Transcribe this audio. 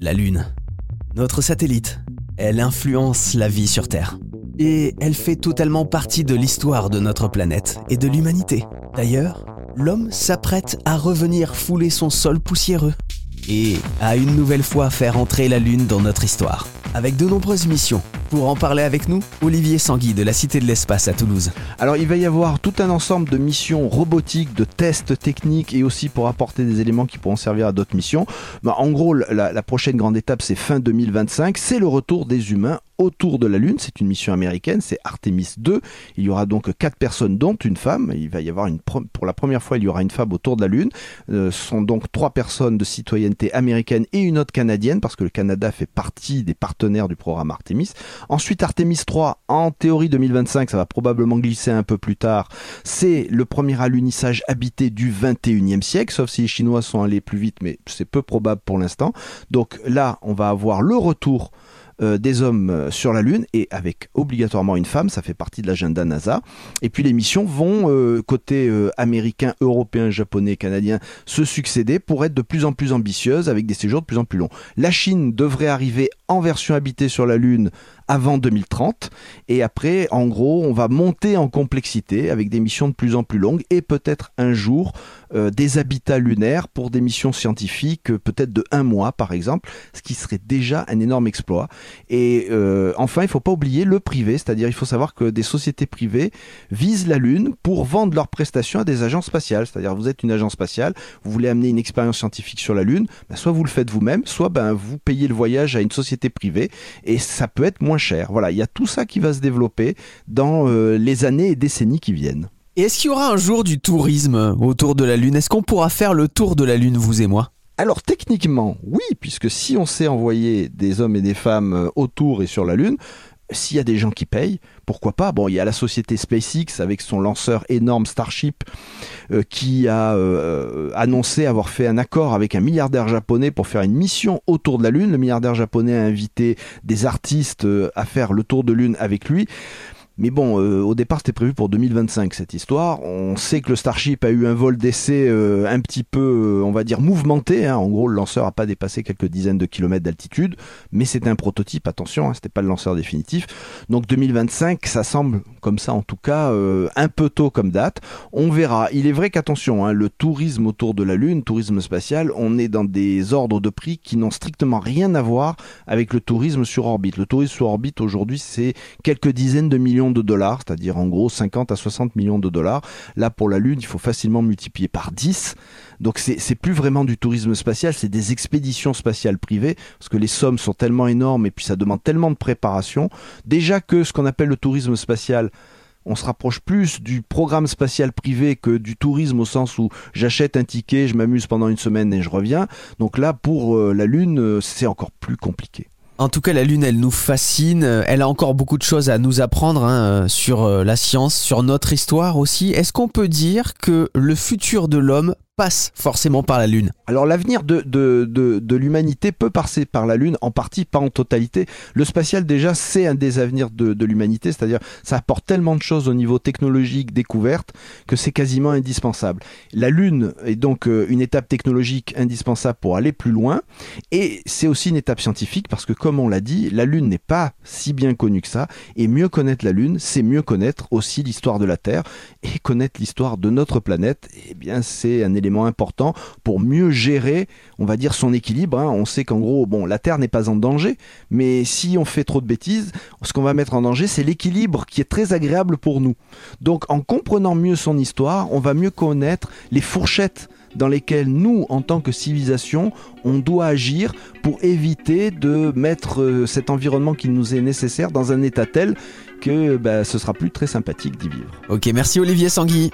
La Lune. Notre satellite. Elle influence la vie sur Terre. Et elle fait totalement partie de l'histoire de notre planète et de l'humanité. D'ailleurs, l'homme s'apprête à revenir fouler son sol poussiéreux et à une nouvelle fois faire entrer la Lune dans notre histoire, avec de nombreuses missions. Pour en parler avec nous, Olivier Sanguy de la Cité de l'Espace à Toulouse. Alors il va y avoir tout un ensemble de missions robotiques, de tests techniques et aussi pour apporter des éléments qui pourront servir à d'autres missions. Bah, en gros, la prochaine grande étape, c'est fin 2025, c'est le retour des humains autour de la Lune. C'est une mission américaine, c'est Artemis 2. Il y aura donc quatre personnes, dont une femme. Il va y avoir une pour la première fois, il y aura une femme autour de la Lune. Euh, ce sont donc trois personnes de citoyenneté américaine et une autre canadienne, parce que le Canada fait partie des partenaires du programme Artemis. Ensuite, Artemis 3, en théorie 2025, ça va probablement glisser un peu plus tard. C'est le premier alunissage habité du 21e siècle, sauf si les Chinois sont allés plus vite, mais c'est peu probable pour l'instant. Donc là, on va avoir le retour euh, des hommes euh, sur la Lune et avec obligatoirement une femme, ça fait partie de l'agenda NASA. Et puis les missions vont, euh, côté américain, européen, japonais, canadien, se succéder pour être de plus en plus ambitieuses avec des séjours de plus en plus longs. La Chine devrait arriver en version habitée sur la Lune avant 2030. Et après, en gros, on va monter en complexité avec des missions de plus en plus longues et peut-être un jour euh, des habitats lunaires pour des missions scientifiques, euh, peut-être de un mois par exemple, ce qui serait déjà un énorme exploit. Et euh, enfin, il faut pas oublier le privé, c'est-à-dire il faut savoir que des sociétés privées visent la Lune pour vendre leurs prestations à des agences spatiales. C'est-à-dire vous êtes une agence spatiale, vous voulez amener une expérience scientifique sur la Lune, ben, soit vous le faites vous-même, soit ben, vous payez le voyage à une société privée et ça peut être moins cher. Voilà, il y a tout ça qui va se développer dans euh, les années et décennies qui viennent. Et est-ce qu'il y aura un jour du tourisme autour de la Lune? Est-ce qu'on pourra faire le tour de la Lune, vous et moi? Alors techniquement, oui, puisque si on sait envoyer des hommes et des femmes euh, autour et sur la Lune, s'il y a des gens qui payent, pourquoi pas? Bon, il y a la société SpaceX avec son lanceur énorme Starship euh, qui a euh, annoncé avoir fait un accord avec un milliardaire japonais pour faire une mission autour de la Lune. Le milliardaire japonais a invité des artistes euh, à faire le tour de Lune avec lui. Mais bon, euh, au départ, c'était prévu pour 2025 cette histoire. On sait que le Starship a eu un vol d'essai euh, un petit peu, euh, on va dire, mouvementé. Hein. En gros, le lanceur a pas dépassé quelques dizaines de kilomètres d'altitude, mais c'était un prototype. Attention, hein, c'était pas le lanceur définitif. Donc 2025, ça semble, comme ça en tout cas, un peu tôt comme date. On verra. Il est vrai qu'attention, hein, le tourisme autour de la Lune, tourisme spatial, on est dans des ordres de prix qui n'ont strictement rien à voir avec le tourisme sur orbite. Le tourisme sur orbite aujourd'hui, c'est quelques dizaines de millions de dollars, c'est-à-dire en gros 50 à 60 millions de dollars. Là, pour la Lune, il faut facilement multiplier par 10. Donc c'est plus vraiment du tourisme spatial, c'est des expéditions spatiales privées, parce que les sommes sont tellement énormes et puis ça demande tellement de préparation. Déjà que ce qu'on appelle le tourisme spatial, on se rapproche plus du programme spatial privé que du tourisme au sens où j'achète un ticket, je m'amuse pendant une semaine et je reviens. Donc là, pour euh, la Lune, euh, c'est encore plus compliqué. En tout cas, la Lune, elle nous fascine. Elle a encore beaucoup de choses à nous apprendre hein, sur euh, la science, sur notre histoire aussi. Est-ce qu'on peut dire que le futur de l'homme passe forcément par la Lune. Alors l'avenir de, de, de, l'humanité peut passer par la Lune, en partie, pas en totalité. Le spatial déjà, c'est un des avenirs de, de l'humanité, c'est-à-dire ça apporte tellement de choses au niveau technologique, découverte, que c'est quasiment indispensable. La Lune est donc euh, une étape technologique indispensable pour aller plus loin, et c'est aussi une étape scientifique, parce que comme on l'a dit, la Lune n'est pas si bien connue que ça, et mieux connaître la Lune, c'est mieux connaître aussi l'histoire de la Terre, et connaître l'histoire de notre planète, eh bien c'est un élément important pour mieux gérer, on va dire, son équilibre. Hein. On sait qu'en gros, bon, la Terre n'est pas en danger, mais si on fait trop de bêtises, ce qu'on va mettre en danger, c'est l'équilibre qui est très agréable pour nous. Donc, en comprenant mieux son histoire, on va mieux connaître les fourchettes dans lesquelles nous, en tant que civilisation, on doit agir pour éviter de mettre euh, cet environnement qui nous est nécessaire dans un état tel que bah, ce sera plus très sympathique d'y vivre. Ok, merci Olivier Sanguy.